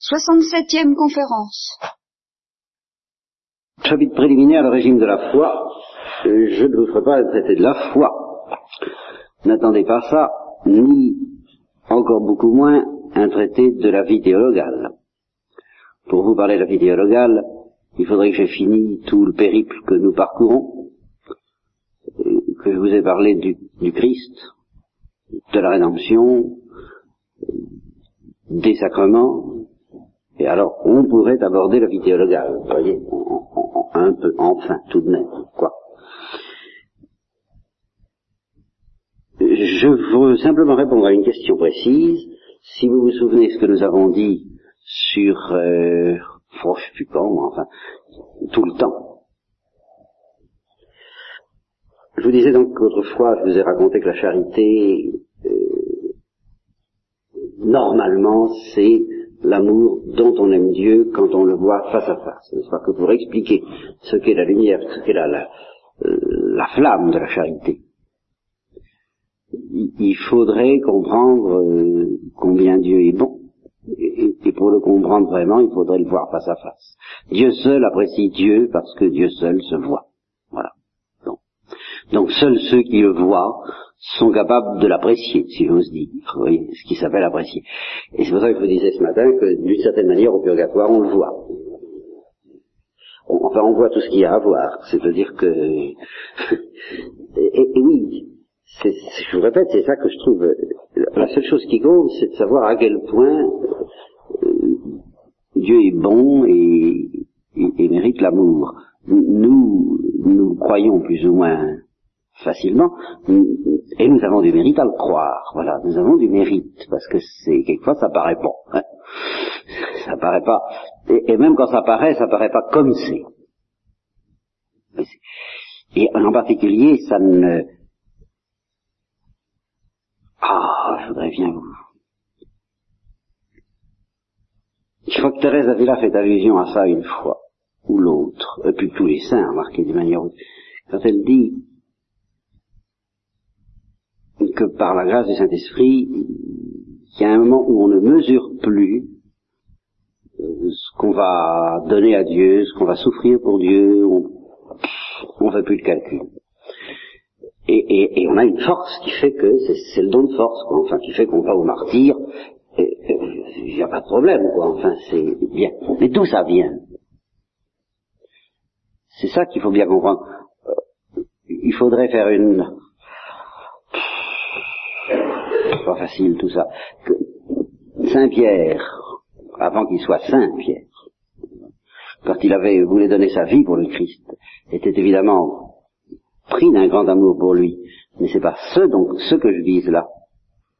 67e conférence. Chapitre préliminaire, le régime de la foi. Je ne vous ferai pas le traité de la foi. N'attendez pas ça, ni encore beaucoup moins un traité de la vie théologale. Pour vous parler de la vie théologale, il faudrait que j'ai fini tout le périple que nous parcourons, que je vous ai parlé du Christ, de la rédemption, des sacrements, et alors on pourrait aborder la vie théologale, vous voyez, un peu, enfin, tout de même, quoi. Je veux simplement répondre à une question précise. Si vous vous souvenez ce que nous avons dit sur, euh, oh, je sais plus quand, enfin, tout le temps. Je vous disais donc qu'autrefois, je vous ai raconté que la charité, euh, normalement, c'est l'amour dont on aime Dieu quand on le voit face à face. N'est-ce pas que pour expliquer ce qu'est la lumière, ce qu'est la, euh, la, flamme de la charité, il faudrait comprendre euh, combien Dieu est bon. Et, et, pour le comprendre vraiment, il faudrait le voir face à face. Dieu seul apprécie Dieu parce que Dieu seul se voit. Voilà. Donc, seuls ceux qui le voient sont capables de l'apprécier, si j'ose dire, voyez, ce qui s'appelle apprécier. Et c'est pour ça que je vous disais ce matin que d'une certaine manière au purgatoire on le voit. Enfin, on voit tout ce qu'il y a à voir. C'est-à-dire que, et, oui, je vous répète, c'est ça que je trouve, la seule chose qui compte, c'est de savoir à quel point euh, Dieu est bon et mérite l'amour. Nous, nous croyons plus ou moins facilement, et nous avons du mérite à le croire. Voilà, nous avons du mérite, parce que c'est quelquefois ça paraît bon. Hein. Ça paraît pas, et, même quand ça paraît, ça paraît pas comme c'est. Et en particulier, ça ne. Ah, je voudrais bien vous. Je crois que Thérèse Avila fait allusion à ça une fois, ou l'autre, et puis tous les saints, remarquez d'une manière quand elle dit que par la grâce du Saint-Esprit, il y a un moment où on ne mesure plus euh, ce qu'on va donner à Dieu, ce qu'on va souffrir pour Dieu, on ne fait plus le calcul. Et, et, et, on a une force qui fait que c'est le don de force, quoi. enfin qui fait qu'on va au martyr, il n'y a pas de problème, quoi. Enfin, c'est bien. Mais d'où ça vient? C'est ça qu'il faut bien comprendre. Euh, il faudrait faire une pas facile tout ça. Saint Pierre, avant qu'il soit Saint Pierre, quand il avait voulu donner sa vie pour le Christ, était évidemment pris d'un grand amour pour lui. Mais c'est pas ce donc ce que je vise là.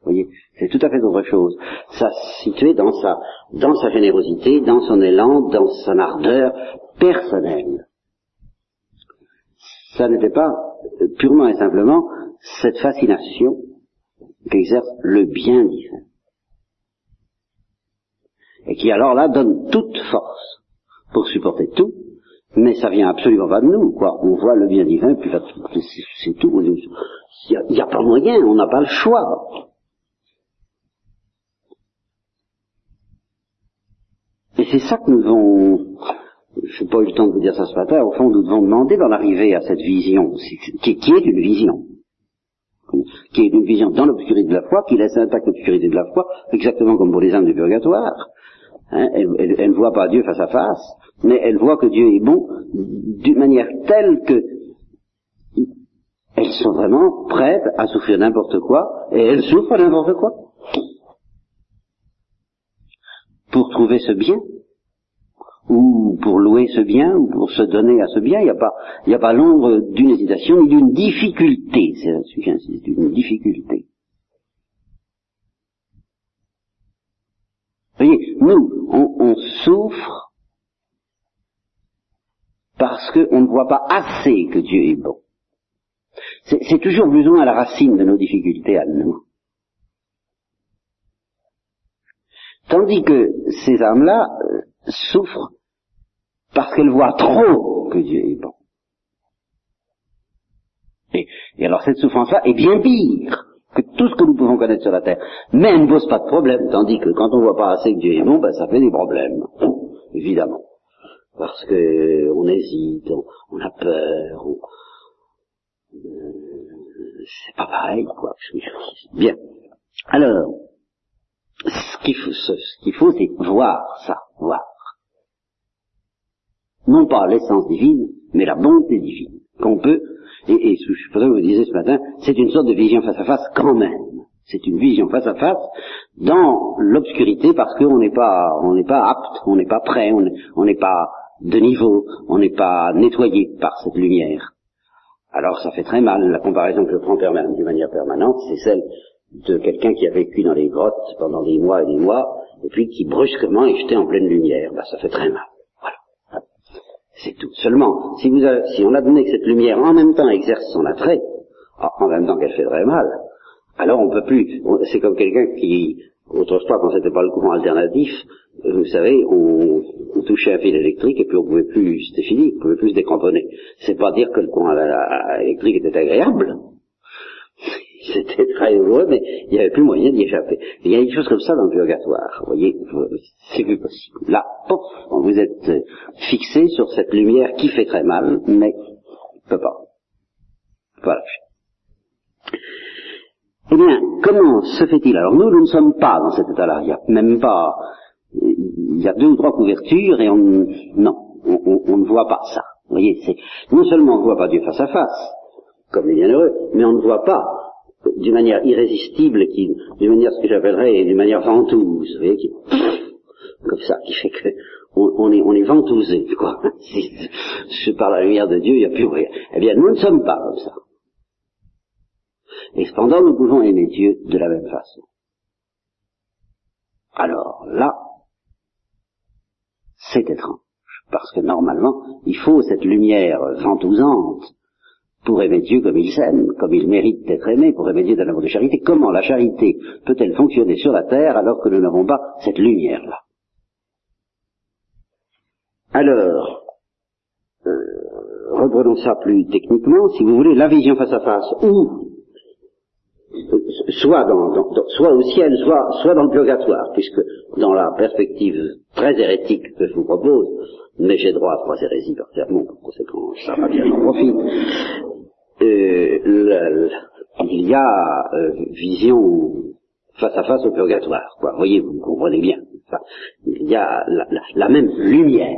Vous voyez, c'est tout à fait autre chose. Ça situé dans sa dans sa générosité, dans son élan, dans son ardeur personnelle. Ça n'était pas purement et simplement cette fascination qu'exerce le bien divin. Et qui alors là donne toute force pour supporter tout, mais ça vient absolument pas de nous, quoi. On voit le bien divin, puis c'est tout. Il n'y a, a, pas moyen, on n'a pas le choix. Et c'est ça que nous devons, je n'ai pas eu le temps de vous dire ça ce matin, au fond nous devons demander d'en arriver à cette vision, qui, qui est une vision qui est une vision dans l'obscurité de la foi, qui laisse intacte l'obscurité de la foi, exactement comme pour les âmes du purgatoire. Hein, elle ne voit pas Dieu face à face, mais elle voit que Dieu est bon d'une manière telle que elles sont vraiment prêtes à souffrir n'importe quoi, et elles souffrent n'importe quoi. Pour trouver ce bien, ou pour louer ce bien, ou pour se donner à ce bien, il n'y a pas, a pas l'ombre d'une hésitation ni d'une difficulté. C'est là-dessus j'insiste, d'une difficulté. Vous voyez, nous, on, on souffre parce qu'on ne voit pas assez que Dieu est bon. C'est toujours plus ou moins la racine de nos difficultés à nous. Tandis que ces âmes-là euh, souffrent parce qu'elle voit trop que Dieu est bon. Et, alors cette souffrance-là est bien pire que tout ce que nous pouvons connaître sur la terre même ne pose pas de problème, tandis que quand on voit pas assez que Dieu est bon, ben ça fait des problèmes, évidemment. Parce que on hésite, on, a peur, euh, c'est pas pareil, quoi. Bien. Alors, ce qu'il faut, ce qu'il faut, c'est voir ça, voir. Non pas l'essence divine, mais la bonté divine, qu'on peut et, et je pourrais vous disais ce matin, c'est une sorte de vision face à face quand même. C'est une vision face à face dans l'obscurité parce qu'on n'est pas, on n'est pas apte, on n'est pas prêt, on n'est pas de niveau, on n'est pas nettoyé par cette lumière. Alors ça fait très mal. La comparaison que je prends de manière permanente, c'est celle de quelqu'un qui a vécu dans les grottes pendant des mois et des mois, et puis qui brusquement est jeté en pleine lumière. Ben, ça fait très mal. C'est tout. Seulement, si, vous si on que cette lumière en même temps exerce son attrait, ah, en même temps qu'elle fait très mal, alors on peut plus. C'est comme quelqu'un qui, autrefois, quand c'était pas le courant alternatif, euh, vous savez, on, touchait un fil électrique et puis on pouvait plus, c'était fini, on pouvait plus se décramponner. C'est pas dire que le courant électrique était agréable. C'était très heureux, mais il n'y avait plus moyen d'y échapper. Il y a des choses comme ça dans le purgatoire. Vous voyez, c'est plus possible. Là, pof, vous êtes euh, fixé sur cette lumière qui fait très mal, mais ne peut pas. Voilà. Eh bien, comment se fait-il? Alors nous, nous ne sommes pas dans cet état-là. Il n'y a même pas. Il y a deux ou trois couvertures et on non, on, on ne voit pas ça. Vous voyez, c'est non seulement on ne voit pas Dieu face à face, comme les bienheureux, mais on ne voit pas d'une manière irrésistible, qui, d'une manière ce que j'appellerais d'une manière ventouse, vous voyez, qui, comme ça, qui fait que on, est, on est ventousé, quoi. Si, par la lumière de Dieu, il n'y a plus rien. Eh bien, nous ne sommes pas comme ça. Et cependant, nous pouvons aimer Dieu de la même façon. Alors là, c'est étrange, parce que normalement, il faut cette lumière ventousante pour aimer Dieu comme il s'aime, comme il mérite d'être aimé, pour aimer Dieu d'un amour de charité. Comment la charité peut-elle fonctionner sur la terre alors que nous n'avons pas cette lumière-là? Alors, euh, reprenons ça plus techniquement, si vous voulez, la vision face à face, ou soit, dans, soit au ciel, soit, soit dans le purgatoire, puisque dans la perspective très hérétique que je vous propose, mais j'ai droit à trois hérésies par sermon, par conséquent, ça va bien en profite, euh, il y a euh, vision face à face au purgatoire, quoi. Voyez, vous comprenez bien. il y a la, même lumière.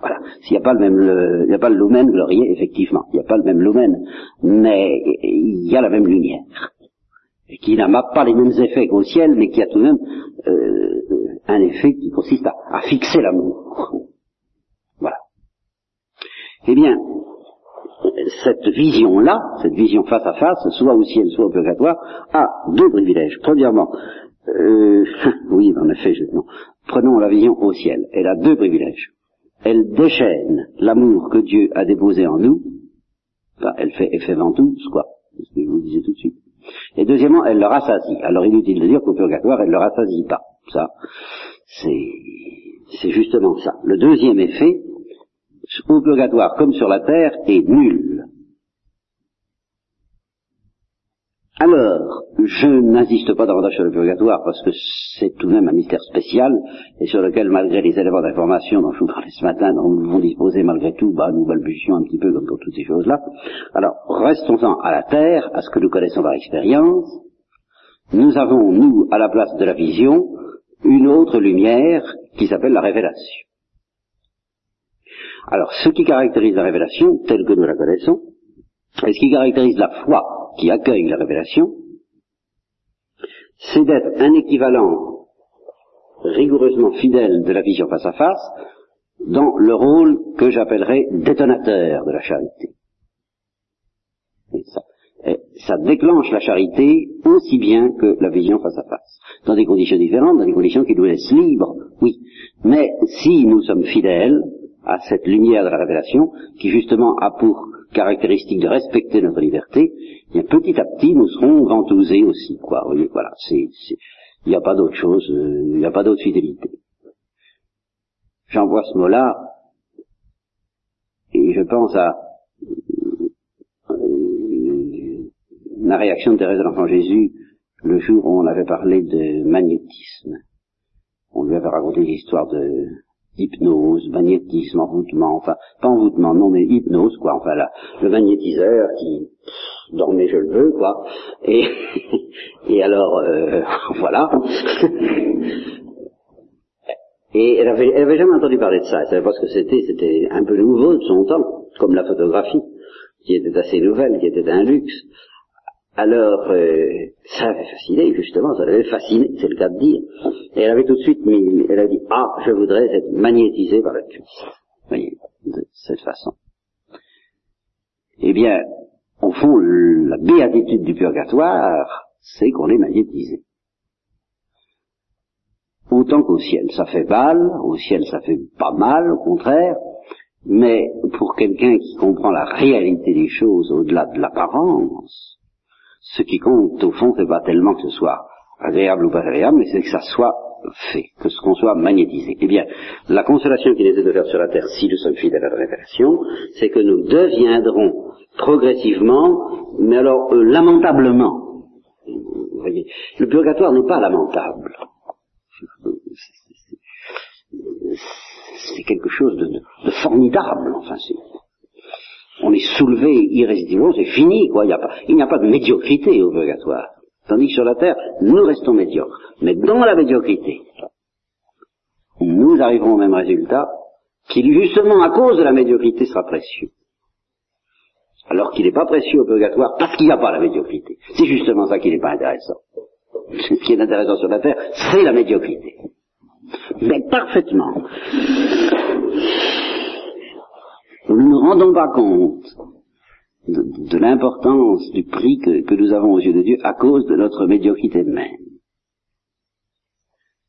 Voilà. S'il n'y a pas le même, il n'y a pas le lumen glorieux, effectivement. Il n'y a pas le même lumen, mais il y a la même lumière. Et qui n'a pas les mêmes effets qu'au ciel, mais qui a tout de même euh, un effet qui consiste à, à fixer l'amour. Eh bien, cette vision-là, cette vision face à face, soit au ciel, soit au purgatoire, a deux privilèges. Premièrement, euh, oui, en effet, je, non. prenons la vision au ciel. Elle a deux privilèges. Elle déchaîne l'amour que Dieu a déposé en nous. Enfin, elle fait effet ventouse, quoi. C'est ce que je vous disais tout de suite. Et deuxièmement, elle le rassasie. Alors inutile de dire qu'au purgatoire, elle ne le rassasie pas. Ça, c'est justement ça. Le deuxième effet, au purgatoire comme sur la terre est nul. Alors, je n'insiste pas davantage sur le purgatoire parce que c'est tout de même un mystère spécial et sur lequel, malgré les éléments d'information dont je vous parlais ce matin, dont nous devons disposer malgré tout, bah, nous balbutions un petit peu comme pour toutes ces choses-là. Alors, restons-en à la terre, à ce que nous connaissons par expérience. Nous avons, nous, à la place de la vision, une autre lumière qui s'appelle la révélation. Alors, ce qui caractérise la révélation, telle que nous la connaissons, et ce qui caractérise la foi qui accueille la révélation, c'est d'être un équivalent rigoureusement fidèle de la vision face à face dans le rôle que j'appellerais détonateur de la charité. Et ça, ça déclenche la charité aussi bien que la vision face à face. Dans des conditions différentes, dans des conditions qui nous laissent libres, oui. Mais si nous sommes fidèles, à cette lumière de la révélation, qui justement a pour caractéristique de respecter notre liberté, et petit à petit nous serons ventousés aussi, quoi. voilà, il n'y a pas d'autre chose, euh, il n'y a pas d'autre fidélité. J'envoie ce mot-là, et je pense à euh, la réaction de Thérèse de l'Enfant Jésus le jour où on avait parlé de magnétisme. On lui avait raconté l'histoire de hypnose, magnétisme, envoûtement, enfin, pas envoûtement, non, mais hypnose, quoi, enfin, là, le magnétiseur qui dormait, je le veux, quoi, et, et alors, euh, voilà. et elle avait, elle avait jamais entendu parler de ça, elle savait pas ce que c'était, c'était un peu nouveau de son temps, comme la photographie, qui était assez nouvelle, qui était un luxe. Alors, euh, ça avait fasciné, justement, ça l'avait fasciné, c'est le cas de dire. Et elle avait tout de suite mis, elle a dit, ah, je voudrais être magnétisée par la Christ. Vous voyez, de cette façon. Eh bien, au fond, la béatitude du purgatoire, c'est qu'on est magnétisé. Autant qu'au ciel, ça fait mal, au ciel ça fait pas mal, au contraire, mais pour quelqu'un qui comprend la réalité des choses au-delà de l'apparence, ce qui compte, au fond, c'est pas tellement que ce soit agréable ou pas agréable, mais c'est que ça soit fait, que ce qu'on soit magnétisé. Eh bien, la consolation qu'il essaie de faire sur la terre, si nous sommes fidèles à la révélation, c'est que nous deviendrons progressivement, mais alors euh, lamentablement. Vous voyez, le purgatoire n'est pas lamentable. C'est quelque chose de, de formidable, enfin, on est soulevé irrésistiblement, c'est fini, quoi. Il n'y a, pas de médiocrité au purgatoire. Tandis que sur la terre, nous restons médiocres. Mais dans la médiocrité, nous arriverons au même résultat, qui justement à cause de la médiocrité sera précieux. Alors qu'il n'est pas précieux au purgatoire parce qu'il n'y a pas la médiocrité. C'est justement ça qui n'est pas intéressant. Ce qui est intéressant sur la terre, c'est la médiocrité. Mais parfaitement. Nous rendons pas compte de, l'importance du prix que, nous avons aux yeux de Dieu à cause de notre médiocrité même.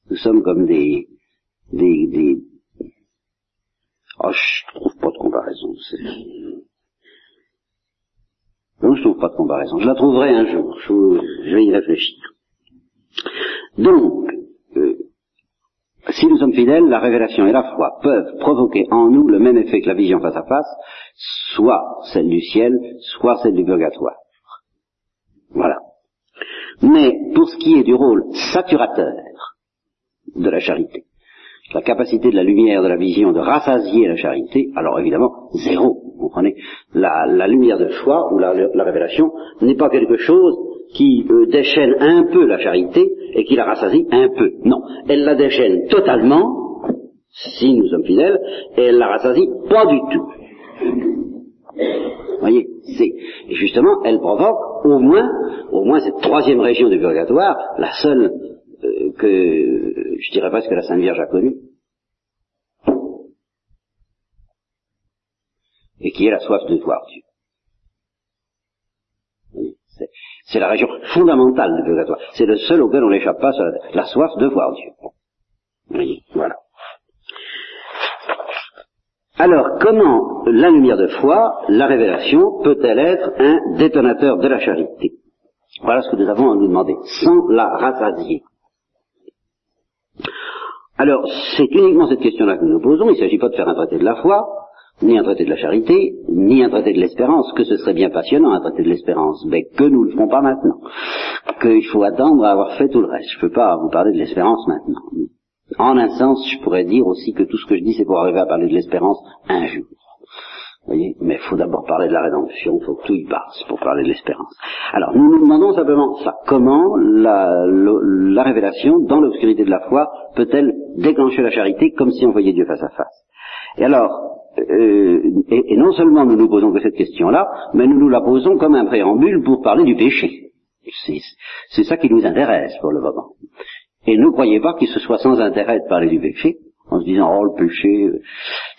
Nous sommes comme des, des, des... Oh, je trouve pas de comparaison. Non, je trouve pas de comparaison. Je la trouverai un jour. Je, vais y réfléchir. Donc, euh, si nous sommes fidèles, la révélation et la foi peuvent provoquer en nous le même effet que la vision face à face, soit celle du ciel, soit celle du purgatoire. Voilà. Mais pour ce qui est du rôle saturateur de la charité, la capacité de la lumière de la vision de rassasier la charité, alors évidemment, zéro, vous comprenez la, lumière de foi ou la, révélation n'est pas quelque chose qui euh, déchaîne un peu la charité et qui la rassasie un peu. Non, elle la déchaîne totalement, si nous sommes fidèles, et elle la rassasie pas du tout. Vous voyez, c'est et justement, elle provoque au moins, au moins cette troisième région du purgatoire, la seule euh, que je dirais presque que la Sainte Vierge a connue, et qui est la soif de voir Dieu. C'est la région fondamentale du purgatoire. C'est le seul auquel on n'échappe pas, la soif de voir Dieu. Voilà. Alors, comment la lumière de foi, la révélation, peut-elle être un détonateur de la charité? Voilà ce que nous avons à nous demander, sans la rassasier. Alors, c'est uniquement cette question-là que nous nous posons. Il ne s'agit pas de faire un traité de la foi, ni un traité de la charité, ni un traité de l'espérance, que ce serait bien passionnant un traité de l'espérance, mais que nous ne le ferons pas maintenant, qu'il faut attendre à avoir fait tout le reste. Je ne peux pas vous parler de l'espérance maintenant. En un sens, je pourrais dire aussi que tout ce que je dis, c'est pour arriver à parler de l'espérance un jour. Vous voyez? Mais il faut d'abord parler de la rédemption, il faut que tout y passe pour parler de l'espérance. Alors, nous nous demandons simplement ça. Comment la, la révélation, dans l'obscurité de la foi, peut-elle déclencher la charité comme si on voyait Dieu face à face? Et alors, euh, et, non seulement nous nous posons que cette question-là, mais nous nous la posons comme un préambule pour parler du péché. C'est ça qui nous intéresse pour le moment. Et ne croyez pas qu'il se soit sans intérêt de parler du péché, en se disant oh le péché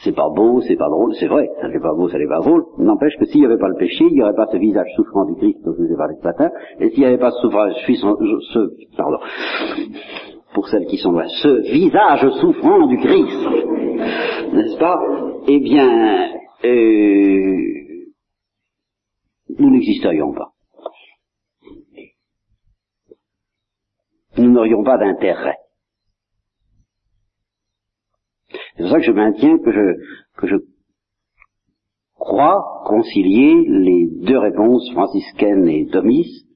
c'est pas beau, c'est pas drôle, c'est vrai, ça n'est pas beau, ça n'est pas drôle. N'empêche que s'il n'y avait pas le péché, il n'y aurait pas ce visage souffrant du Christ dont je vous ai parlé ce matin, et s'il n'y avait pas ce souffrage, ce, pardon, pour celles qui sont loin, ce visage souffrant du Christ, n'est-ce pas? Eh bien, euh, nous n'existerions pas. Nous n'aurions pas d'intérêt. C'est pour ça que je maintiens que je, que je crois concilier les deux réponses franciscaines et thomistes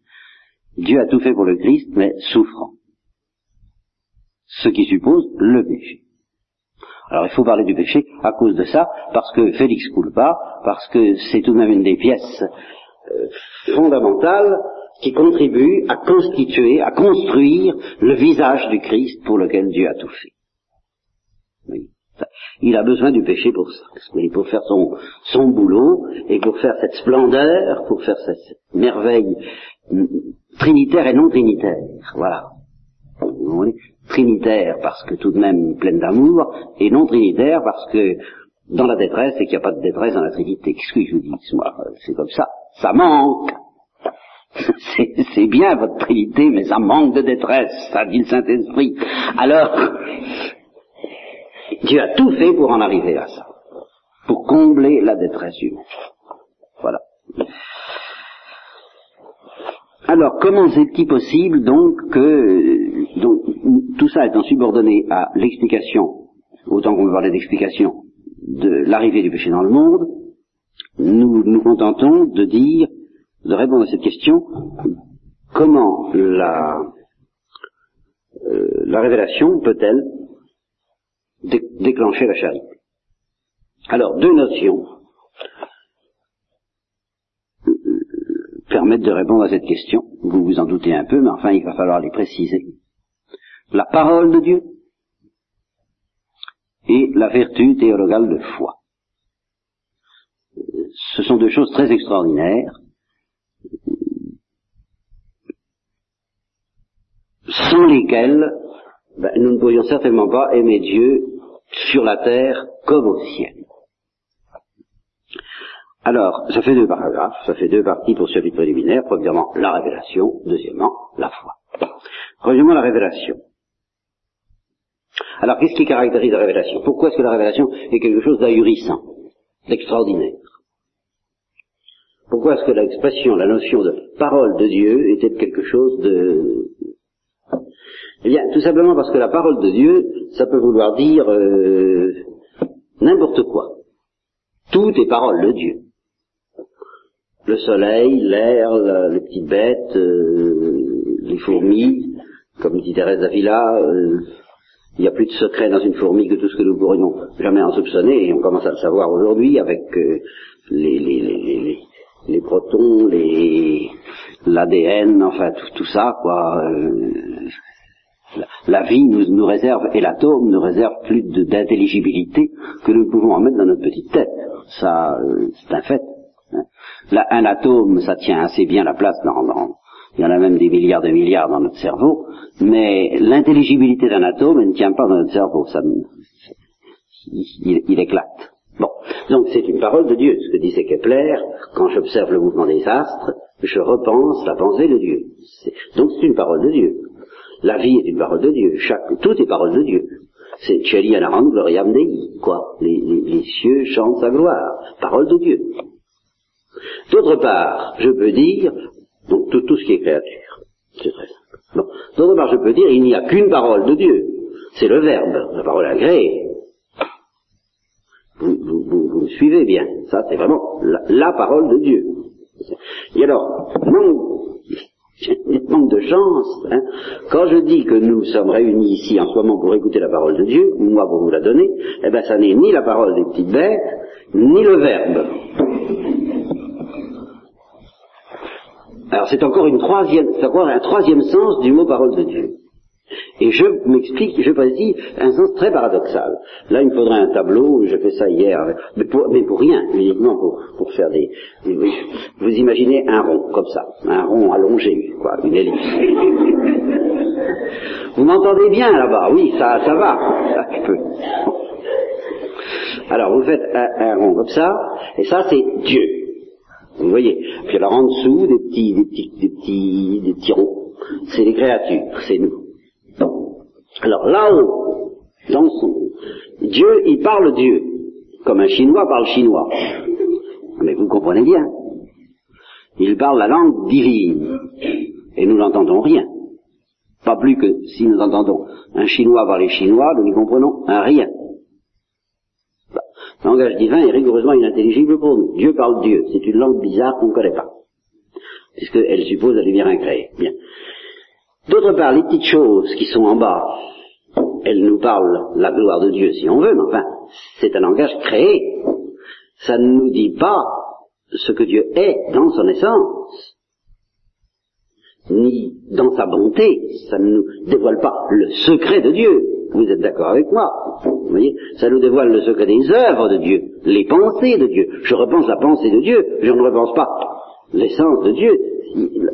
Dieu a tout fait pour le Christ, mais souffrant. Ce qui suppose le péché. Alors il faut parler du péché à cause de ça, parce que Félix pas, parce que c'est tout de même une des pièces euh, fondamentales qui contribue à constituer, à construire le visage du Christ pour lequel Dieu a tout fait. Il a besoin du péché pour ça, pour faire son, son boulot et pour faire cette splendeur, pour faire cette merveille trinitaire et non trinitaire. Voilà. Trinitaire parce que tout de même pleine d'amour, et non trinitaire parce que dans la détresse et qu'il n'y a pas de détresse dans la Trinité. Qu'est-ce que je vous dis Moi, c'est comme ça. Ça manque. C'est bien votre Trinité, mais ça manque de détresse, ça dit le Saint-Esprit. Alors, Dieu a tout fait pour en arriver à ça, pour combler la détresse humaine. Voilà. Alors, comment est-il possible donc que donc, tout ça étant subordonné à l'explication, autant qu'on veut parler d'explication, de l'arrivée du péché dans le monde, nous nous contentons de dire, de répondre à cette question, comment la, euh, la révélation peut-elle déclencher la charité Alors, deux notions permettent de répondre à cette question. Vous vous en doutez un peu, mais enfin, il va falloir les préciser. La parole de Dieu et la vertu théologale de foi. Ce sont deux choses très extraordinaires, sans lesquelles ben, nous ne pourrions certainement pas aimer Dieu sur la terre comme au ciel. Alors, ça fait deux paragraphes, ça fait deux parties pour ce chapitre préliminaire. Premièrement, la révélation. Deuxièmement, la foi. Premièrement, la révélation. Alors, qu'est-ce qui caractérise la révélation? Pourquoi est-ce que la révélation est quelque chose d'ahurissant, d'extraordinaire? Pourquoi est-ce que l'expression, la notion de parole de Dieu était quelque chose de... Eh bien, tout simplement parce que la parole de Dieu, ça peut vouloir dire euh, n'importe quoi. Tout est parole de Dieu. Le soleil, l'air, les petites bêtes, euh, les fourmis, comme dit Thérèse d'Avila, euh, il n'y a plus de secret dans une fourmi que tout ce que nous pourrions jamais en soupçonner, et on commence à le savoir aujourd'hui avec euh, les, les, les, les, protons, les l'ADN, enfin tout, tout, ça, quoi. la, vie nous, nous réserve, et l'atome nous réserve plus d'intelligibilité que nous pouvons en mettre dans notre petite tête. Ça, c'est un fait. Là, un atome, ça tient assez bien la place dans, il y en a même des milliards de milliards dans notre cerveau, mais l'intelligibilité d'un atome, ne tient pas dans notre cerveau, ça, il, éclate. Bon, donc c'est une parole de Dieu, ce que disait Kepler, quand j'observe le mouvement des astres, je repense la pensée de Dieu. Donc c'est une parole de Dieu. La vie est une parole de Dieu, Chaque, tout est parole de Dieu. C'est Cheli Anaran Dei, quoi. Les, les, les cieux chantent sa gloire, parole de Dieu. D'autre part, je peux dire, donc tout, tout ce qui est créature, c'est très simple. D'autre part, je peux dire, il n'y a qu'une parole de Dieu, c'est le Verbe, la parole agréée. Vous, vous, vous, vous me suivez bien, ça c'est vraiment la, parole de Dieu. Et alors, manque, manque de chance, hein, quand je dis que nous sommes réunis ici en ce moment pour écouter la parole de Dieu, moi pour vous la donner, eh bien ça n'est ni la parole des petites bêtes, ni le Verbe. Alors c'est encore une troisième, encore un troisième sens du mot parole de Dieu. Et je m'explique, je précise un sens très paradoxal. Là, il me faudrait un tableau, je fais ça hier, mais pour, rien, uniquement pour, pour faire des, Vous imaginez un rond, comme ça, un rond allongé, quoi, une ellipse. Vous m'entendez bien là-bas? Oui, ça, ça va, ça. Alors, vous faites un rond comme ça, et ça, c'est Dieu. Vous voyez Puis alors en dessous, des petits, des petits, des petits, des petits. C'est les créatures, c'est nous. Alors là-haut, dans son... Dieu, il parle Dieu, comme un Chinois parle chinois. Mais vous comprenez bien. Il parle la langue divine. Et nous n'entendons rien. Pas plus que si nous entendons un Chinois parler chinois, nous n'y comprenons rien langage divin est rigoureusement inintelligible pour nous. Dieu parle Dieu. C'est une langue bizarre qu'on ne connaît pas. puisqu'elle suppose la lumière incréée. D'autre part, les petites choses qui sont en bas, elles nous parlent la gloire de Dieu si on veut, mais enfin, c'est un langage créé. Ça ne nous dit pas ce que Dieu est dans son essence, ni dans sa bonté. Ça ne nous dévoile pas le secret de Dieu. Vous êtes d'accord avec moi Vous voyez Ça nous dévoile le secret des œuvres de Dieu, les pensées de Dieu. Je repense la pensée de Dieu, je ne repense pas l'essence de Dieu.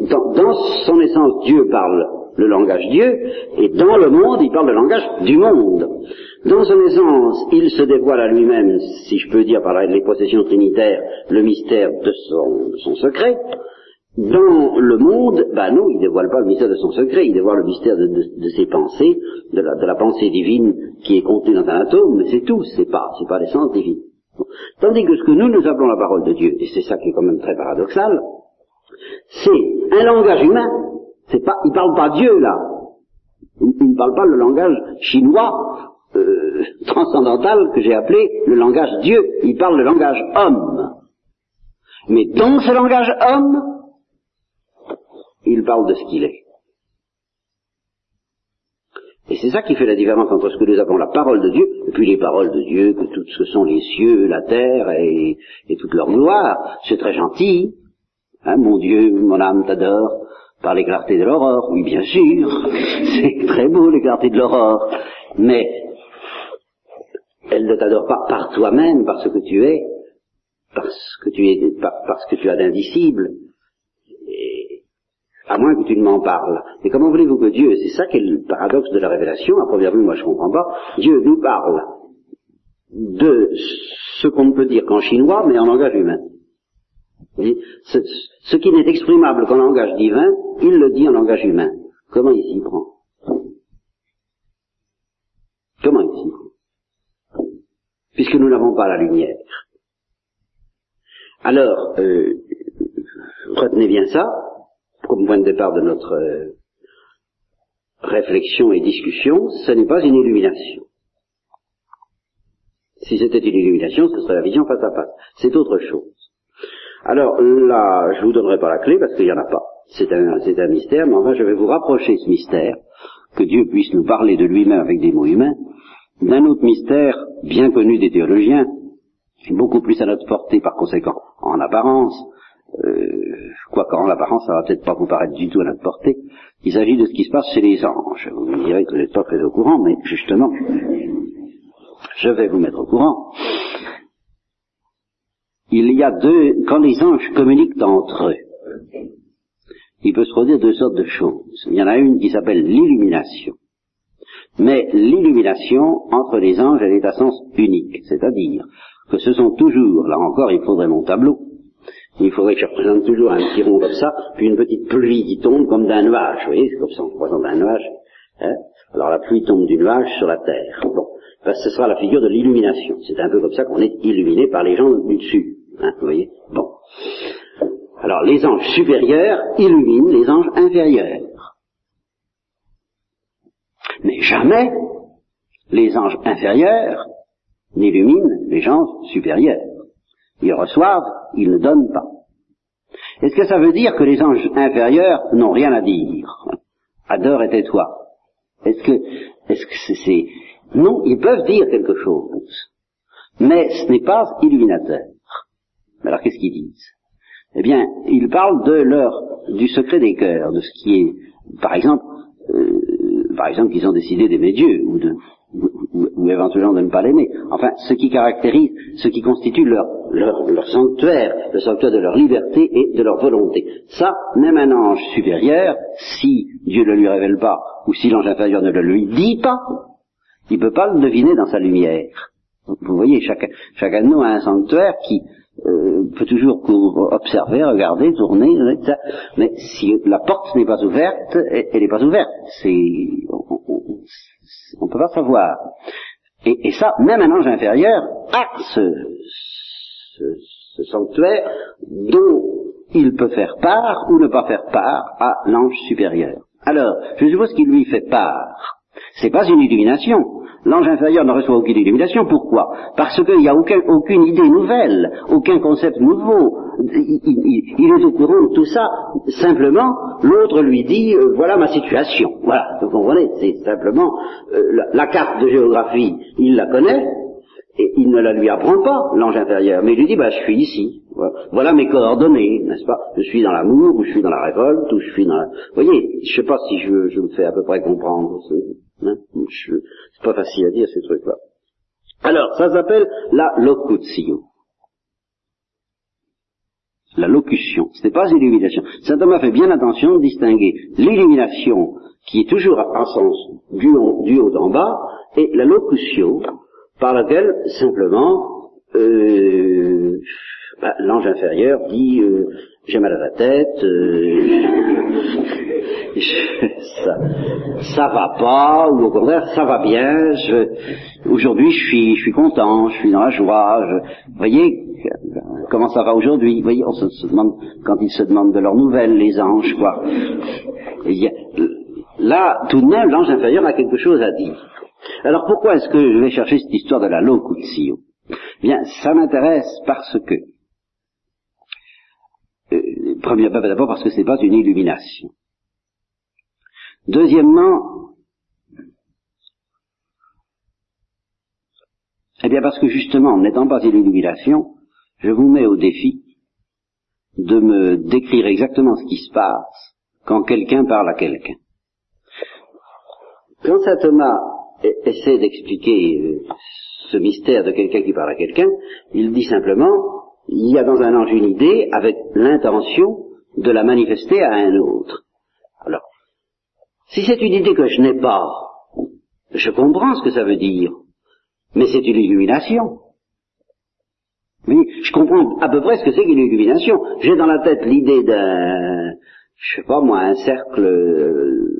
Dans, son essence, Dieu parle le langage Dieu, et dans le monde, il parle le langage du monde. Dans son essence, il se dévoile à lui-même, si je peux dire par les possessions trinitaires, le mystère de son secret. Dans le monde, ben non, il dévoile pas le mystère de son secret, il dévoile le mystère de, ses pensées, de la, de la, pensée divine qui est contenue dans un atome, mais c'est tout, c'est pas, c'est pas l'essence divine. Tandis que ce que nous, nous appelons la parole de Dieu, et c'est ça qui est quand même très paradoxal, c'est un langage humain c'est pas, il parle pas Dieu là. Il, il ne parle pas le langage chinois euh, transcendantal que j'ai appelé le langage Dieu. Il parle le langage homme. Mais dans ce langage homme, il parle de ce qu'il est. Et c'est ça qui fait la différence entre ce que nous appelons la parole de Dieu, et puis les paroles de Dieu, que tout ce sont les cieux, la terre et, et toute leur gloire. C'est très gentil. Hein, mon Dieu, mon âme t'adore par les clartés de l'aurore, oui bien sûr, c'est très beau les clartés de l'aurore, mais elle ne t'adore pas par toi-même, par ce que tu es, parce que tu es, parce que tu as d'indicible, à moins que tu ne m'en parles. Mais comment voulez-vous que Dieu, c'est ça qui est le paradoxe de la révélation, à première vue moi je comprends pas, Dieu nous parle de ce qu'on ne peut dire qu'en chinois, mais en langage humain. Ce, ce qui n'est exprimable qu'en langage divin, il le dit en langage humain. Comment il s'y prend? Comment il s'y prend? Puisque nous n'avons pas la lumière. Alors, euh, retenez bien ça, comme point de départ de notre euh, réflexion et discussion, ce n'est pas une illumination. Si c'était une illumination, ce serait la vision face à face. C'est autre chose. Alors là, je vous donnerai pas la clé parce qu'il n'y en a pas. C'est un, c'est un mystère, mais enfin je vais vous rapprocher ce mystère, que Dieu puisse nous parler de lui-même avec des mots humains, d'un autre mystère bien connu des théologiens, beaucoup plus à notre portée par conséquent en apparence, euh, quoi qu'en apparence ça va peut-être pas vous paraître du tout à notre portée, il s'agit de ce qui se passe chez les anges. Vous me direz que vous n'êtes pas très au courant, mais justement, je vais vous mettre au courant il y a deux, quand les anges communiquent entre eux, il peut se produire deux sortes de choses. Il y en a une qui s'appelle l'illumination. Mais l'illumination entre les anges, elle est à sens unique, c'est-à-dire que ce sont toujours, là encore, il faudrait mon tableau, il faudrait que je représente toujours un petit rond comme ça, puis une petite pluie qui tombe comme d'un nuage, vous voyez, c'est comme ça, on représente un nuage. Hein Alors la pluie tombe du nuage sur la terre. Bon, ben, ce sera la figure de l'illumination. C'est un peu comme ça qu'on est illuminé par les gens du dessus. Hein, vous voyez Bon. Alors, les anges supérieurs illuminent les anges inférieurs. Mais jamais les anges inférieurs n'illuminent les anges supérieurs. Ils reçoivent, ils ne donnent pas. Est-ce que ça veut dire que les anges inférieurs n'ont rien à dire Adore et tais-toi. Est-ce que, est-ce que c'est, non, ils peuvent dire quelque chose, mais ce n'est pas illuminateur. Alors qu'est-ce qu'ils disent? Eh bien, ils parlent de leur, du secret des cœurs, de ce qui est, par exemple, euh, par exemple qu'ils ont décidé d'aimer Dieu ou, de, ou, éventuellement de ne pas l'aimer. Enfin, ce qui caractérise, ce qui constitue leur, leur, leur sanctuaire, le sanctuaire de leur liberté et de leur volonté. Ça, même un ange supérieur, si Dieu ne lui révèle pas ou si l'ange inférieur ne le lui dit pas, il ne peut pas le deviner dans sa lumière. Vous voyez, chacun, chacun de nous a un sanctuaire qui, euh, peut toujours observer, regarder, tourner, etc. Mais si la porte n'est pas ouverte, elle n'est pas ouverte. C'est, on ne peut pas savoir. Et, ça, même un ange inférieur a ce, ce, ce sanctuaire dont il peut faire part ou ne pas faire part à l'ange supérieur. Alors, je suppose qu'il lui fait part. C'est pas une illumination. L'ange inférieur ne reçoit aucune illumination. Pourquoi? Parce qu'il n'y a aucun, aucune idée nouvelle, aucun concept nouveau il, est au courant de tout ça. Simplement, l'autre lui dit, euh, voilà ma situation. Voilà, vous comprenez, c'est simplement euh, la, carte de géographie, il la connaît, et il ne la lui apprend pas, l'ange inférieur, mais il lui dit, bah, je suis ici. Voilà, mes coordonnées, n'est-ce pas? Je suis dans l'amour, ou je suis dans la révolte, ou je suis dans la... Vous voyez, je sais pas si je, je me fais à peu près comprendre. Hein c'est pas facile à dire ces trucs-là. Alors, ça s'appelle la locutio. La locution. Ce n'est pas l'illumination. Saint Thomas fait bien attention de distinguer l'illumination, qui est toujours en sens du haut, du haut en bas, et la locution, par laquelle, simplement, euh, bah, l'ange inférieur dit euh, j'ai mal à la tête, euh, ça, ça va pas, ou au contraire ça va bien. Aujourd'hui je suis, je suis content, je suis dans la joie. vous voyez comment ça va aujourd'hui Vous voyez, on se, demande quand ils se demandent de leurs nouvelles, les anges, quoi. là, tout de même, l'ange inférieur a quelque chose à dire. Alors pourquoi est-ce que je vais chercher cette histoire de la locutio Bien, ça m'intéresse parce que euh, premièrement, d'abord parce que ce n'est pas une illumination. Deuxièmement, eh bien parce que justement, en n'étant pas une illumination, je vous mets au défi de me décrire exactement ce qui se passe quand quelqu'un parle à quelqu'un. Quand saint Thomas essaie d'expliquer euh, ce mystère de quelqu'un qui parle à quelqu'un, il dit simplement, il y a dans un ange une idée avec l'intention de la manifester à un autre. Alors, si c'est une idée que je n'ai pas, je comprends ce que ça veut dire, mais c'est une illumination. Oui, je comprends à peu près ce que c'est qu'une illumination. J'ai dans la tête l'idée d'un, je sais pas moi, un cercle euh,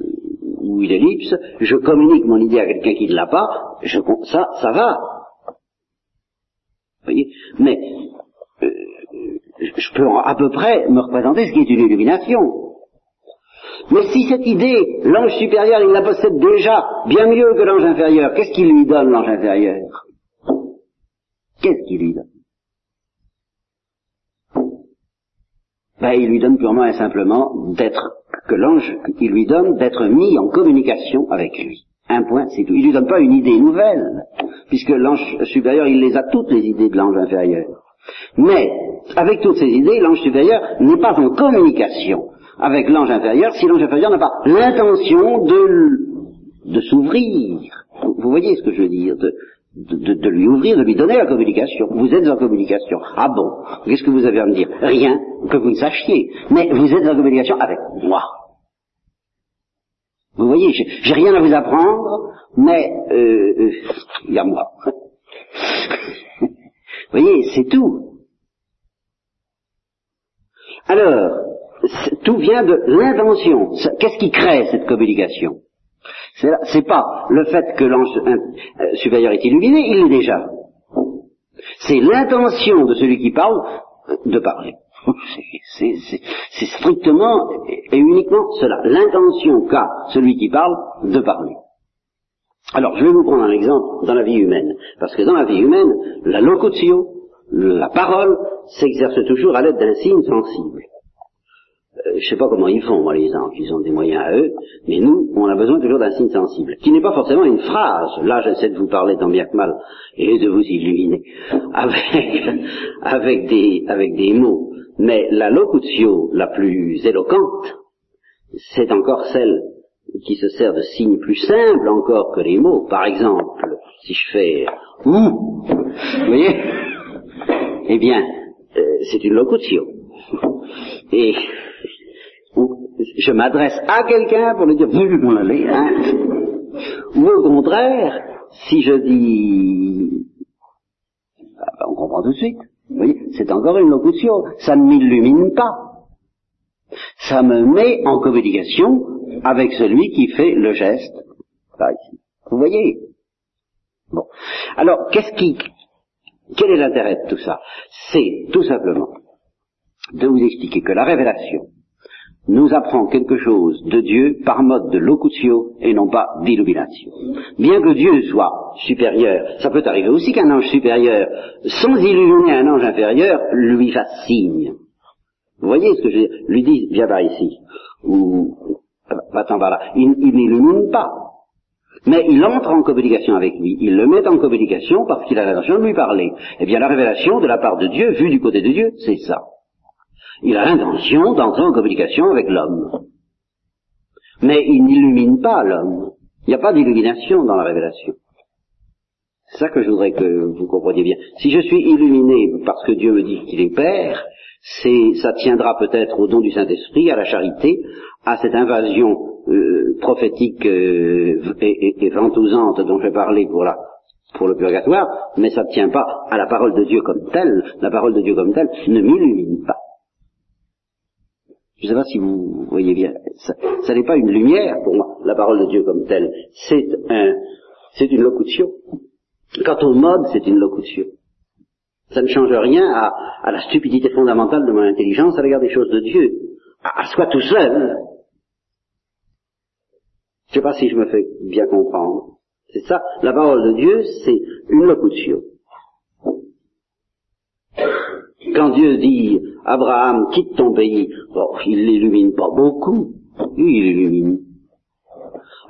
ou une ellipse, je communique mon idée à quelqu'un qui ne l'a pas, je, ça, ça va. Vous voyez? Mais je peux à peu près me représenter ce qui est une illumination. Mais si cette idée, l'ange supérieur, il la possède déjà bien mieux que l'ange inférieur, qu'est-ce qu'il lui donne, l'ange inférieur? Qu'est-ce qu'il lui donne? Ben, Il lui donne purement et simplement d'être, que l'ange, il lui donne d'être mis en communication avec lui. Un point, c'est tout. Il lui donne pas une idée nouvelle, puisque l'ange supérieur, il les a toutes les idées de l'ange inférieur. Mais, avec toutes ces idées, l'ange supérieur n'est pas en communication avec l'ange inférieur si l'ange inférieur n'a pas l'intention de, de s'ouvrir. Vous voyez ce que je veux dire de, de, lui ouvrir, de lui donner la communication. Vous êtes en communication. Ah bon? Qu'est-ce que vous avez à me dire? Rien que vous ne sachiez. Mais vous êtes en communication avec moi. Vous voyez, j'ai rien à vous apprendre, mais euh, euh, il y a moi. Vous voyez, c'est tout. Alors, tout vient de l'intention. Qu'est-ce qui crée cette communication? C'est pas le fait que l'ange euh, supérieur est illuminé, il l'est déjà. C'est l'intention de celui qui parle euh, de parler. C'est strictement et uniquement cela. L'intention qu'a celui qui parle de parler. Alors, je vais vous prendre un exemple dans la vie humaine. Parce que dans la vie humaine, la locutio, la parole, s'exerce toujours à l'aide d'un signe sensible. Euh, je ne sais pas comment ils font, moi, les anges, ils ont des moyens à eux, mais nous, on a besoin toujours d'un signe sensible, qui n'est pas forcément une phrase. Là, j'essaie de vous parler tant bien que mal, et de vous illuminer, avec, des, avec des mots. Mais la locutio la plus éloquente, c'est encore celle qui se sert de signes plus simples encore que les mots. Par exemple, si je fais vous voyez? Eh bien, euh, c'est une locutio. Et je m'adresse à quelqu'un pour lui dire vous mon aller, hein Ou au contraire, si je dis ah ben, on comprend tout de suite. Vous c'est encore une locution. Ça ne m'illumine pas. Ça me met en communication avec celui qui fait le geste. Vous voyez? Bon. Alors, qu'est-ce qui, quel est l'intérêt de tout ça? C'est tout simplement de vous expliquer que la révélation nous apprend quelque chose de Dieu par mode de locutio et non pas d'illumination. Bien que Dieu soit supérieur, ça peut arriver aussi qu'un ange supérieur, sans illuminer un ange inférieur, lui fasse signe. Vous voyez ce que je lui dis, viens par ici, ou va-t'en par là. Il, il n'illumine pas, mais il entre en communication avec lui. Il le met en communication parce qu'il a l'intention de lui parler. Eh bien, la révélation de la part de Dieu, vue du côté de Dieu, c'est ça. Il a l'intention d'entrer en communication avec l'homme. Mais il n'illumine pas l'homme. Il n'y a pas d'illumination dans la révélation. C'est ça que je voudrais que vous compreniez bien. Si je suis illuminé parce que Dieu me dit qu'il est Père, c'est, ça tiendra peut-être au don du Saint-Esprit, à la charité, à cette invasion euh, prophétique euh, et, et, ventousante dont j'ai parlé pour la, pour le purgatoire, mais ça ne tient pas à la parole de Dieu comme telle. La parole de Dieu comme telle ne m'illumine pas. Je ne sais pas si vous voyez bien. Ça, ça n'est pas une lumière pour moi, la parole de Dieu comme telle. C'est un, c'est une locution. Quant au mode, c'est une locution. Ça ne change rien à, à, la stupidité fondamentale de mon intelligence à l'égard des choses de Dieu. À, soi tout seul. Je ne sais pas si je me fais bien comprendre. C'est ça, la parole de Dieu, c'est une locution. Quand Dieu dit Abraham, quitte ton pays, bon, il l'illumine pas beaucoup, il illumine.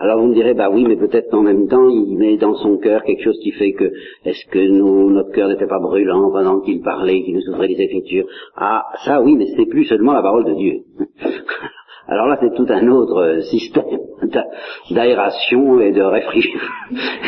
Alors vous me direz, bah oui, mais peut-être qu'en même temps, il met dans son cœur quelque chose qui fait que, est-ce que nous, notre cœur n'était pas brûlant pendant qu'il parlait, qu'il nous ouvrait les Écritures? Ah, ça oui, mais c'est plus seulement la parole de Dieu. Alors là, c'est tout un autre système d'aération et de réfrigération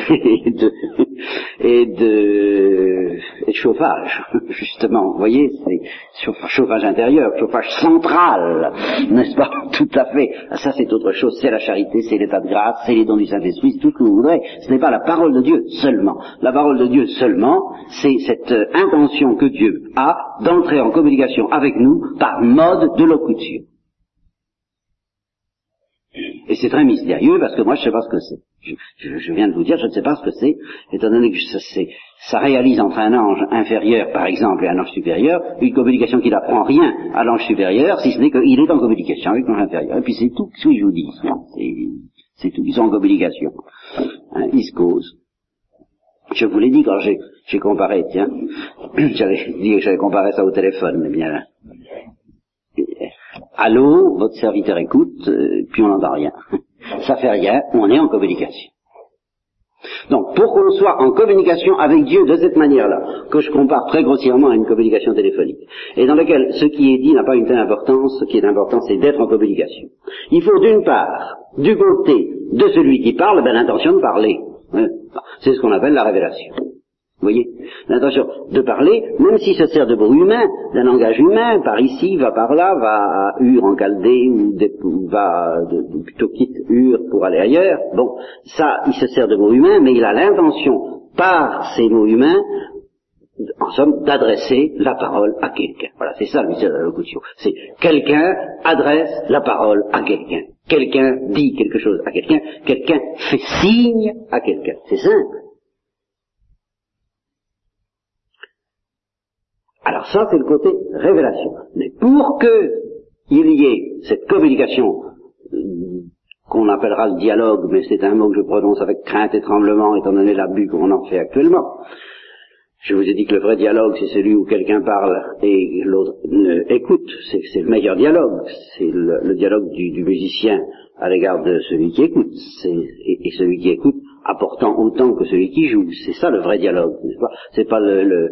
et de, chauffage, justement. Vous voyez, c'est chauffage intérieur, chauffage central, n'est-ce pas? Tout à fait. Ah, ça, c'est autre chose. C'est la charité, c'est l'état de grâce, c'est les dons du Saint-Esprit, tout ce que vous voudrez. Ce n'est pas la parole de Dieu seulement. La parole de Dieu seulement, c'est cette intention que Dieu a d'entrer en communication avec nous par mode de locution. Et c'est très mystérieux parce que moi je ne sais pas ce que c'est. Je, je, viens de vous dire, je ne sais pas ce que c'est, étant donné que ça, ça, réalise entre un ange inférieur, par exemple, et un ange supérieur, une communication qui n'apprend rien à l'ange supérieur, si ce n'est qu'il est en communication avec l'ange inférieur. Et puis c'est tout ce que je vous dis. C'est tout. Ils sont en communication. Hein, ils se causent. Je vous l'ai dit quand j'ai comparé, tiens, j'avais dit que j'avais comparé ça au téléphone, mais bien Allô, votre serviteur écoute, euh, puis on n'entend rien. Ça fait rien, on est en communication. Donc, pour qu'on soit en communication avec Dieu de cette manière-là, que je compare très grossièrement à une communication téléphonique, et dans laquelle ce qui est dit n'a pas une telle importance, ce qui est important, c'est d'être en communication. Il faut d'une part, du côté de celui qui parle, ben, l'intention de parler. C'est ce qu'on appelle la révélation. Vous voyez L'intention de parler, même si ça sert de bruit humain, d'un langage humain, par ici, va par là, va à Ur en Chaldée, ou, va plutôt quitte Ur pour aller ailleurs, bon, ça, il se sert de bruit humain, mais il a l'intention, par ces mots humains, en somme, d'adresser la parole à quelqu'un. Voilà, c'est ça le mystère de la locution. C'est quelqu'un adresse la parole à quelqu'un. Quelqu'un dit quelque chose à quelqu'un, quelqu'un fait signe à quelqu'un. C'est simple. Alors ça, c'est le côté révélation. Mais pour que il y ait cette communication euh, qu'on appellera le dialogue, mais c'est un mot que je prononce avec crainte et tremblement étant donné l'abus qu'on en fait actuellement. Je vous ai dit que le vrai dialogue, c'est celui où quelqu'un parle et l'autre écoute. C'est le meilleur dialogue. C'est le, dialogue du, musicien à l'égard de celui qui écoute. et celui qui écoute apportant autant que celui qui joue. C'est ça le vrai dialogue, n'est-ce pas? C'est pas le,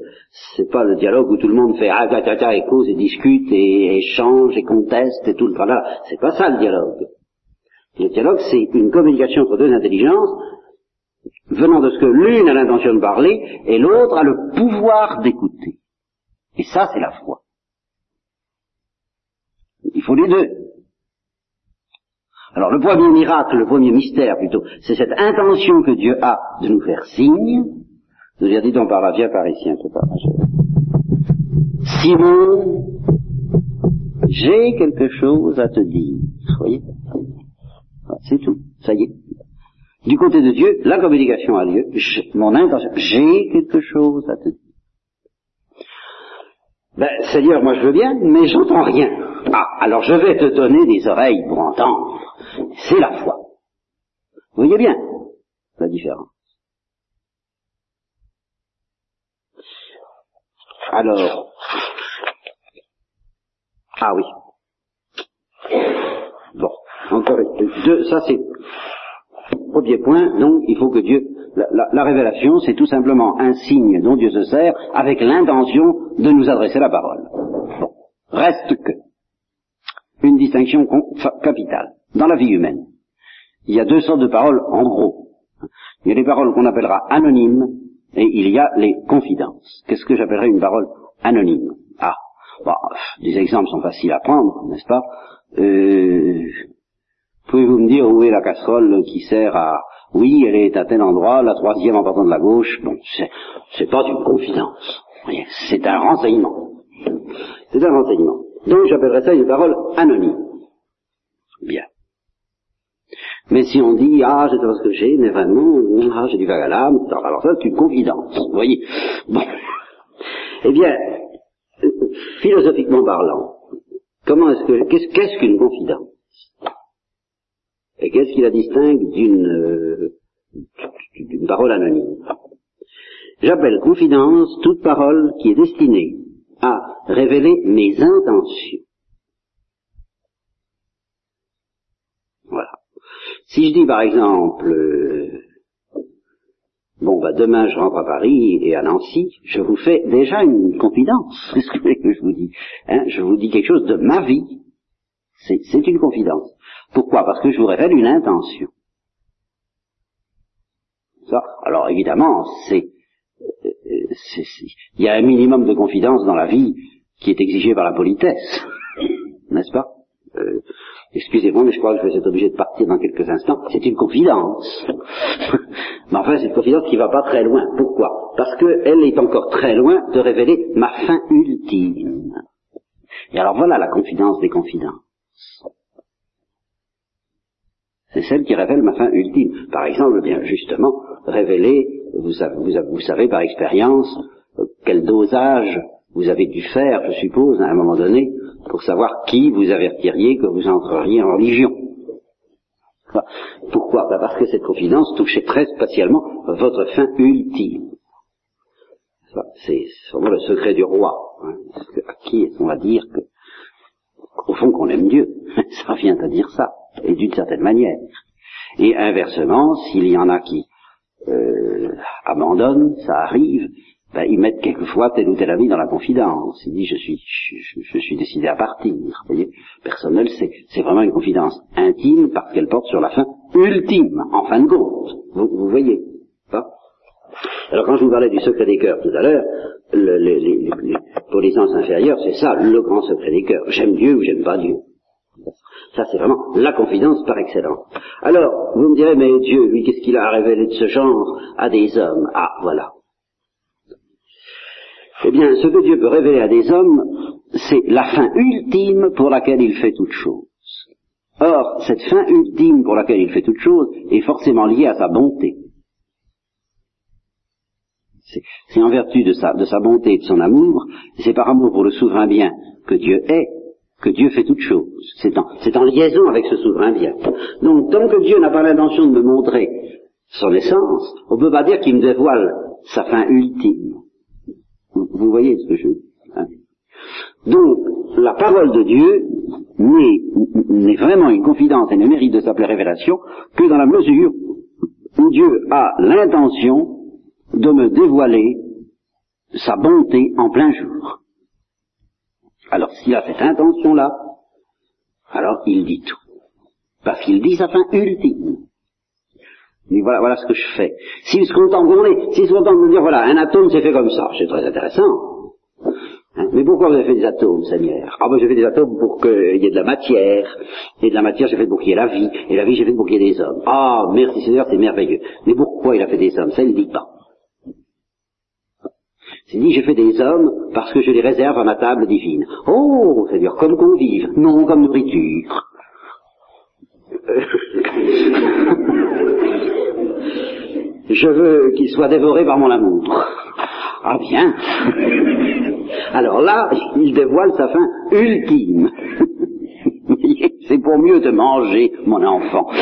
c'est pas le dialogue où tout le monde fait ah ta ta et cause et discute et échange et conteste et tout le tralala. C'est pas ça le dialogue. Le dialogue, c'est une communication entre deux intelligences venant de ce que l'une a l'intention de parler et l'autre a le pouvoir d'écouter. Et ça, c'est la foi. Il faut les deux. Alors le premier miracle, le premier mystère plutôt, c'est cette intention que Dieu a de nous faire signe. Nous dire, dit-on par là, viens par ici un peu par là. Simon, j'ai quelque chose à te dire. Voyez? C'est tout, ça y est. Du côté de Dieu, la communication a lieu. Mon intention, j'ai quelque chose à te dire. Ben, Seigneur, moi je veux bien, mais j'entends rien. Ah, alors je vais te donner des oreilles pour entendre. C'est la foi. Voyez bien la différence. Alors, Ah oui. Bon, encore deux, ça c'est premier point, donc il faut que Dieu, la, la révélation c'est tout simplement un signe dont Dieu se sert avec l'intention de nous adresser la parole. Bon, reste que une distinction capitale dans la vie humaine. Il y a deux sortes de paroles en gros. Il y a les paroles qu'on appellera anonymes et il y a les confidences. Qu'est-ce que j'appellerais une parole anonyme? Ah, bah, des exemples sont faciles à prendre, n'est-ce pas? Euh, Pouvez-vous me dire où est la casserole qui sert à... Oui, elle est à tel endroit, la troisième en partant de la gauche? Bon, c'est pas une confidence. C'est un renseignement. C'est un renseignement. Donc j'appellerais ça une parole anonyme. Bien. Mais si on dit, ah, je ce que j'ai, mais vraiment, ah, j'ai du l'âme, alors ça, c'est une confidence, vous voyez. Bon. Eh bien, philosophiquement parlant, comment est-ce que, qu'est-ce qu'une confidence? Et qu'est-ce qui la distingue d'une, euh, d'une parole anonyme? J'appelle confidence toute parole qui est destinée à révéler mes intentions. Voilà. Si je dis par exemple, euh, bon bah demain je rentre à Paris et à Nancy, je vous fais déjà une confidence. C'est ce que je vous dis. Hein je vous dis quelque chose de ma vie. C'est une confidence. Pourquoi? Parce que je vous révèle une intention. Ça, alors évidemment, c'est il y a un minimum de confidence dans la vie qui est exigé par la politesse, n'est-ce pas? Euh, Excusez-moi, mais je crois que je vais être obligé de partir dans quelques instants. C'est une confidence. mais enfin, c'est une confidence qui ne va pas très loin. Pourquoi? Parce qu'elle est encore très loin de révéler ma fin ultime. Et alors voilà la confidence des confidences. C'est celle qui révèle ma fin ultime. Par exemple, bien justement, révéler vous savez, vous, savez par expérience euh, quel dosage vous avez dû faire, je suppose, à un moment donné, pour savoir qui vous avertiriez que vous entreriez en religion. Pourquoi? Ben Parce que cette confidence touchait très spatialement votre fin ultime. C'est vraiment le secret du roi. Hein. à qui est-ce qu'on va dire que, au fond, qu'on aime Dieu? Ça vient à dire ça, et d'une certaine manière. Et inversement, s'il y en a qui euh, abandonnent, ça arrive, ben, ils mettent quelquefois tel ou tel ami dans la confidence. Ils disent je suis, je, suis décidé à partir. Vous voyez, personnel, c'est, c'est vraiment une confidence intime parce qu'elle porte sur la fin ultime, en fin de compte. Vous, vous voyez pas Alors quand je vous parlais du secret des cœurs tout à l'heure, le, pour les sens inférieurs, c'est ça le grand secret des cœurs. J'aime Dieu ou j'aime pas Dieu. Ça, c'est vraiment la confidence par excellence. Alors, vous me direz, mais Dieu, lui, qu'est-ce qu'il a révélé de ce genre à des hommes? Ah, voilà. Eh bien, ce que Dieu peut révéler à des hommes, c'est la fin ultime pour laquelle il fait toute chose. Or, cette fin ultime pour laquelle il fait toute chose est forcément liée à sa bonté. C'est en vertu de sa, de sa bonté et de son amour, c'est par amour pour le souverain bien que Dieu est, que Dieu fait toute chose. C'est en, liaison avec ce souverain bien. Donc, tant que Dieu n'a pas l'intention de me montrer son essence, on ne peut pas dire qu'il me dévoile sa fin ultime. Vous voyez ce que je veux dire hein Donc, la parole de Dieu n'est vraiment une confidence et ne mérite de s'appeler révélation que dans la mesure où Dieu a l'intention de me dévoiler sa bonté en plein jour. Alors s'il a cette intention-là, alors il dit tout. Parce qu'il dit sa fin ultime. Mais voilà, voilà ce que je fais. S'il se contente contente de me dire, voilà, un atome c'est fait comme ça, c'est très intéressant. Hein, mais pourquoi vous avez fait des atomes, Seigneur Ah ben j'ai fait des atomes pour qu'il y ait de la matière, et de la matière j'ai fait pour qu'il y ait la vie, et la vie j'ai fait pour qu'il y ait des hommes. Ah, merci Seigneur, c'est merveilleux. Mais pourquoi il a fait des hommes? Ça il ne dit pas. C'est dit, j'ai fait des hommes parce que je les réserve à ma table divine. Oh, c'est-à-dire comme convive, non comme nourriture. je veux qu'ils soient dévorés par mon amour. Ah bien. Alors là, il dévoile sa fin ultime. C'est pour mieux te manger, mon enfant.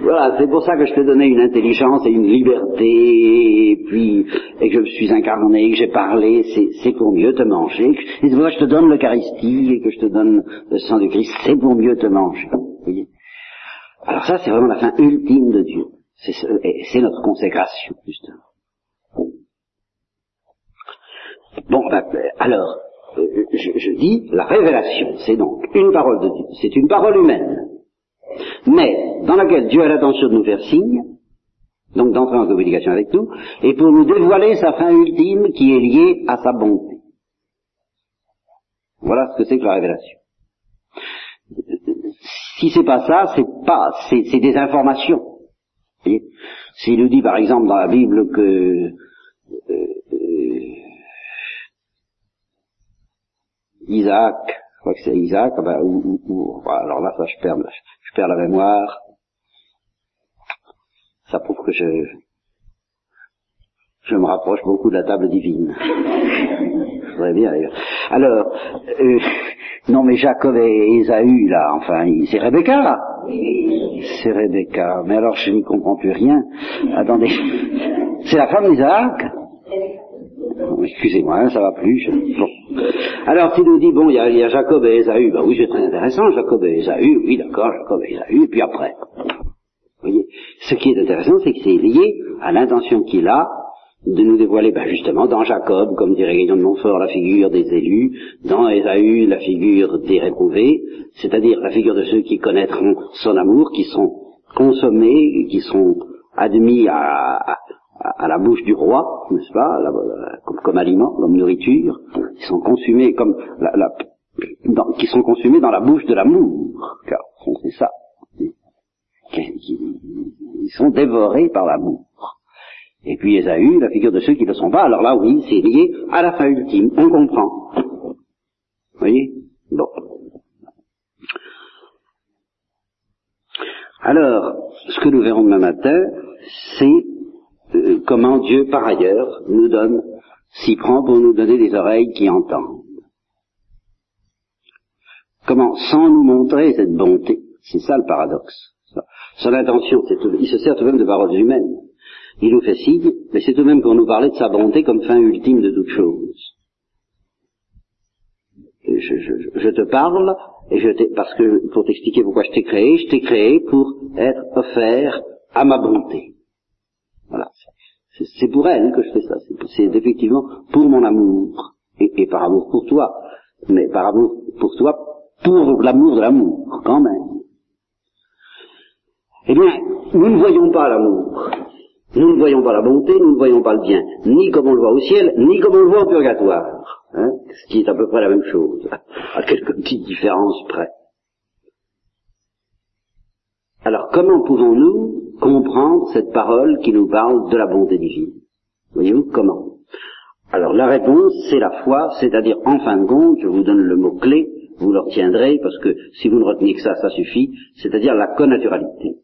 voilà, c'est pour ça que je t'ai donné une intelligence et une liberté, et puis, et que je me suis incarné, que j'ai parlé, c'est pour mieux te manger. Et c'est je te donne l'Eucharistie et que je te donne le sang du Christ, c'est pour mieux te manger. Alors ça, c'est vraiment la fin ultime de Dieu. C'est notre consécration, justement. Bon, ben, alors, euh, je, dis, la révélation, c'est donc une parole de Dieu, c'est une parole humaine, mais dans laquelle Dieu a l'intention de nous faire signe, donc d'entrer en communication avec nous, et pour nous dévoiler sa fin ultime qui est liée à sa bonté. Voilà ce que c'est que la révélation. Si c'est pas ça, c'est pas, c'est des informations. S'il nous dit par exemple dans la Bible que euh, Isaac, je crois que c'est Isaac, ah ben, ou, ou, alors là, ça, je perds, je perds la mémoire. Ça prouve que je, je me rapproche beaucoup de la table divine. Je voudrais bien d'ailleurs. Alors, euh, non mais Jacob et Ésaü là, enfin, c'est Rebecca. C'est Rebecca. Mais alors je n'y comprends plus rien. Attendez, c'est la femme d'Isaac? Excusez-moi, hein, ça va plus. Bon. Alors, s'il nous dit, bon, il y, a, Jacob et Esaü, bah oui, c'est très intéressant, Jacob et Esaü, oui, d'accord, Jacob et Esaü, puis après. Vous voyez, ce qui est intéressant, c'est que c'est lié à l'intention qu'il a de nous dévoiler, ben justement, dans Jacob, comme dirait Guillaume de Montfort, la figure des élus, dans Esaü, la figure des réprouvés, c'est-à-dire la figure de ceux qui connaîtront son amour, qui sont consommés, qui sont admis à, à, la bouche du roi, n'est-ce pas, comme, aliment, comme nourriture, qui sont consumés comme la, dans, qui sont consumés dans la bouche de l'amour, car c'est ça. Ils sont dévorés par l'amour. Et puis Esaü, la figure de ceux qui ne le sont pas, alors là oui, c'est lié à la fin ultime, on comprend. Vous voyez? Bon. Alors, ce que nous verrons demain matin, c'est euh, comment Dieu, par ailleurs, nous donne, s'y prend pour nous donner des oreilles qui entendent. Comment, sans nous montrer cette bonté, c'est ça le paradoxe. Son intention, c'est il se sert tout de même de paroles humaines. Il nous fait signe, mais c'est tout de même pour nous parler de sa bonté comme fin ultime de toute chose. Je, je, te parle, et je parce que pour t'expliquer pourquoi je t'ai créé, je t'ai créé pour être offert à ma bonté. Voilà. C'est pour elle que je fais ça. C'est effectivement pour mon amour. Et, par amour pour toi. Mais par amour pour toi, pour l'amour de l'amour, quand même. Eh bien, nous ne voyons pas l'amour. Nous ne voyons pas la bonté, nous ne voyons pas le bien, ni comme on le voit au ciel, ni comme on le voit au purgatoire. Hein, ce qui est à peu près la même chose, à quelques petites différences près. Alors comment pouvons-nous comprendre cette parole qui nous parle de la bonté divine Voyez-vous comment? Alors la réponse, c'est la foi, c'est-à-dire en fin de compte, je vous donne le mot-clé, vous le retiendrez, parce que si vous ne retenez que ça, ça suffit, c'est-à-dire la connaturalité.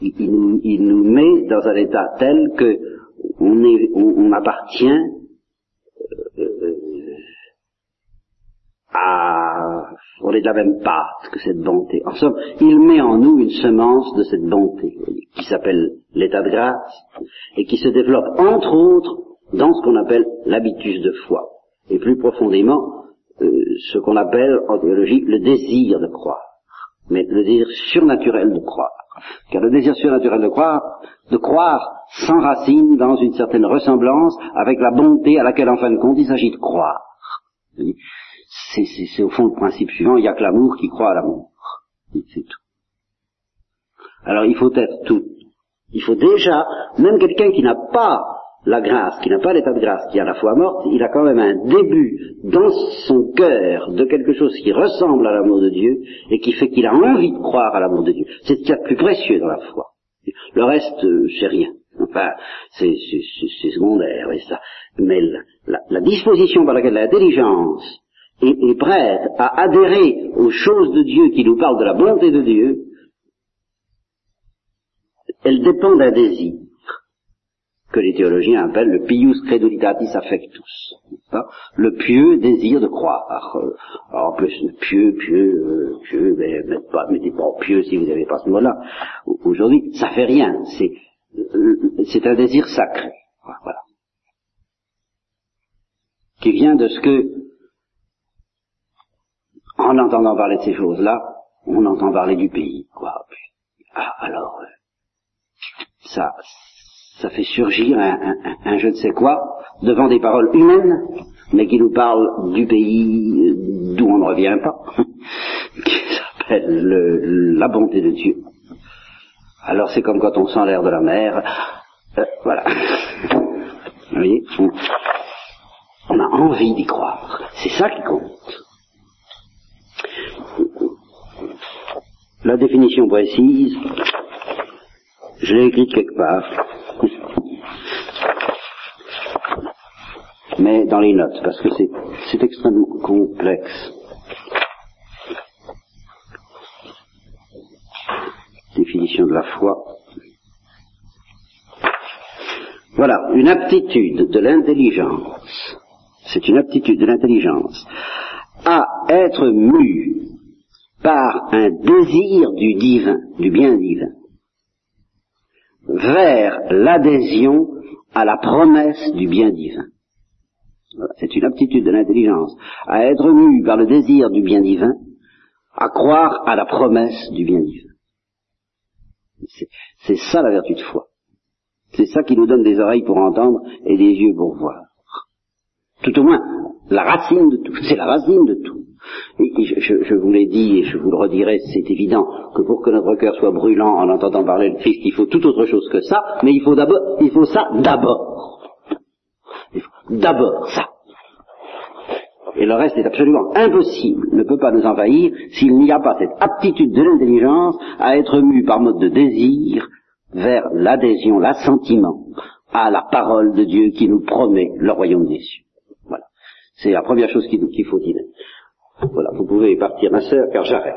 Il, nous, met dans un état tel que on, appartient euh, euh, à on est de la même pâte que cette bonté. En somme, il met en nous une semence de cette bonté, qui s'appelle l'état de grâce, et qui se développe entre autres dans ce qu'on appelle l'habitus de foi, et plus profondément euh, ce qu'on appelle en théologie le désir de croire, mais le désir surnaturel de croire. Car le désir surnaturel de croire, de croire s'enracine dans une certaine ressemblance avec la bonté à laquelle en fin de compte il s'agit de croire c'est au fond le principe suivant, il n'y a que l'amour qui croit à l'amour. C'est tout. Alors il faut être tout. Il faut déjà, même quelqu'un qui n'a pas la grâce, qui n'a pas l'état de grâce, qui a la foi morte, il a quand même un début dans son cœur de quelque chose qui ressemble à l'amour de Dieu et qui fait qu'il a envie de croire à l'amour de Dieu. C'est ce qu'il y a de plus précieux dans la foi. Le reste, euh, c'est rien. Enfin, c'est secondaire, et ça. Mais la, la disposition par laquelle l'intelligence est, prête à adhérer aux choses de Dieu qui nous parlent de la bonté de Dieu, elle dépend d'un désir que les théologiens appellent le pius credulitatis affectus. Le pieux désir de croire. Alors, en plus, pieux, pieux, euh, pieux, mais mettez pas, mettez pas pieux si vous n'avez pas ce mot-là. Aujourd'hui, ça fait rien. C'est, euh, c'est un désir sacré. Voilà. Qui vient de ce que, en entendant parler de ces choses-là, on entend parler du pays. Quoi. Ah, alors, euh, ça, ça fait surgir un, je ne sais quoi devant des paroles humaines, mais qui nous parlent du pays euh, d'où on ne revient pas, qui s'appelle la bonté de Dieu. Alors c'est comme quand on sent l'air de la mer, euh, voilà. Vous voyez, on a envie d'y croire. C'est ça qui compte. La définition précise, je l'ai écrite quelque part. Mais dans les notes, parce que c'est extrêmement complexe. Définition de la foi. Voilà, une aptitude de l'intelligence, c'est une aptitude de l'intelligence à être mue par un désir du divin, du bien divin vers l'adhésion à la promesse du bien divin. C'est une aptitude de l'intelligence à être mue par le désir du bien divin, à croire à la promesse du bien divin. C'est ça la vertu de foi. C'est ça qui nous donne des oreilles pour entendre et des yeux pour voir. Tout au moins, la racine de tout. C'est la racine de tout. Je, vous l'ai dit et je vous le redirai, c'est évident que pour que notre cœur soit brûlant en entendant parler de Christ, il faut tout autre chose que ça, mais il faut d'abord, il faut ça d'abord. D'abord ça. Et le reste est absolument impossible, ne peut pas nous envahir s'il n'y a pas cette aptitude de l'intelligence à être mu par mode de désir vers l'adhésion, l'assentiment à la parole de Dieu qui nous promet le royaume des cieux. C'est la première chose qu'il faut dire. Voilà, vous pouvez partir, ma sœur, car j'arrête.